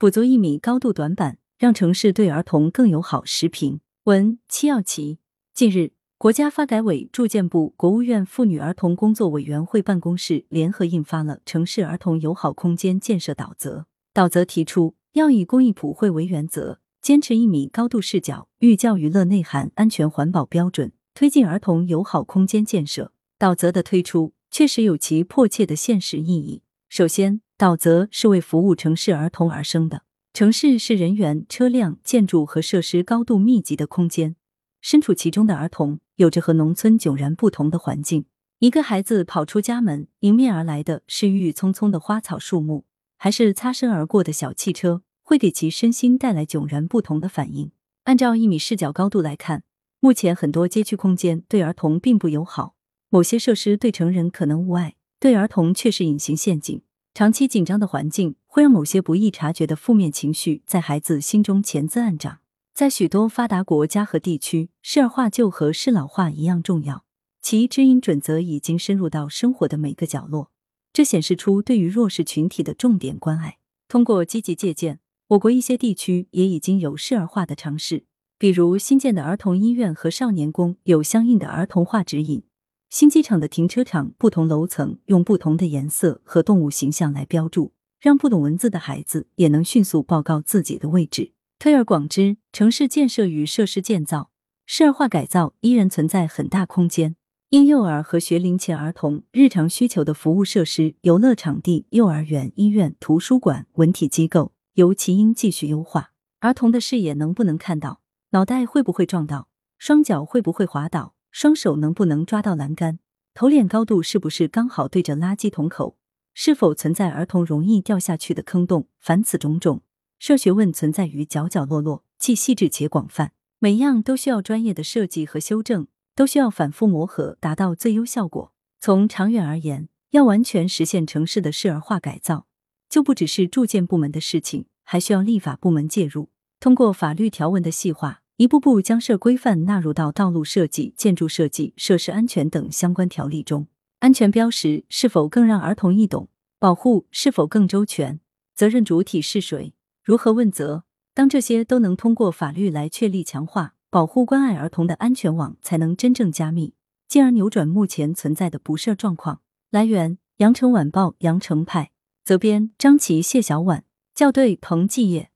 补足一米高度短板，让城市对儿童更友好。时评文七耀奇。近日，国家发改委、住建部、国务院妇女儿童工作委员会办公室联合印发了《城市儿童友好空间建设导则》。导则提出，要以公益普惠为原则，坚持一米高度视角，寓教于乐内涵、安全环保标准，推进儿童友好空间建设。导则的推出确实有其迫切的现实意义。首先，导则是为服务城市儿童而生的。城市是人员、车辆、建筑和设施高度密集的空间，身处其中的儿童有着和农村迥然不同的环境。一个孩子跑出家门，迎面而来的是郁郁葱葱的花草树木，还是擦身而过的小汽车，会给其身心带来迥然不同的反应。按照一米视角高度来看，目前很多街区空间对儿童并不友好，某些设施对成人可能无碍，对儿童却是隐形陷阱。长期紧张的环境会让某些不易察觉的负面情绪在孩子心中潜滋暗长。在许多发达国家和地区，适儿化就和适老化一样重要，其指引准则已经深入到生活的每个角落。这显示出对于弱势群体的重点关爱。通过积极借鉴，我国一些地区也已经有适儿化的尝试，比如新建的儿童医院和少年宫有相应的儿童化指引。新机场的停车场，不同楼层用不同的颜色和动物形象来标注，让不懂文字的孩子也能迅速报告自己的位置。推而广之，城市建设与设施建造、适儿化改造依然存在很大空间。婴幼儿和学龄前儿童日常需求的服务设施、游乐场地、幼儿园、医院、图书馆、文体机构，尤其应继续优化。儿童的视野能不能看到？脑袋会不会撞到？双脚会不会滑倒？双手能不能抓到栏杆？头脸高度是不是刚好对着垃圾桶口？是否存在儿童容易掉下去的坑洞？凡此种种，设学问存在于角角落落，既细致且广泛，每样都需要专业的设计和修正，都需要反复磨合，达到最优效果。从长远而言，要完全实现城市的适儿化改造，就不只是住建部门的事情，还需要立法部门介入，通过法律条文的细化。一步步将设规范纳入到道路设计、建筑设计、设施安全等相关条例中。安全标识是否更让儿童易懂？保护是否更周全？责任主体是谁？如何问责？当这些都能通过法律来确立、强化、保护、关爱儿童的安全网，才能真正加密，进而扭转目前存在的不设状况。来源：羊城晚报羊城派，责编：张琪、谢小婉，校对：彭继业。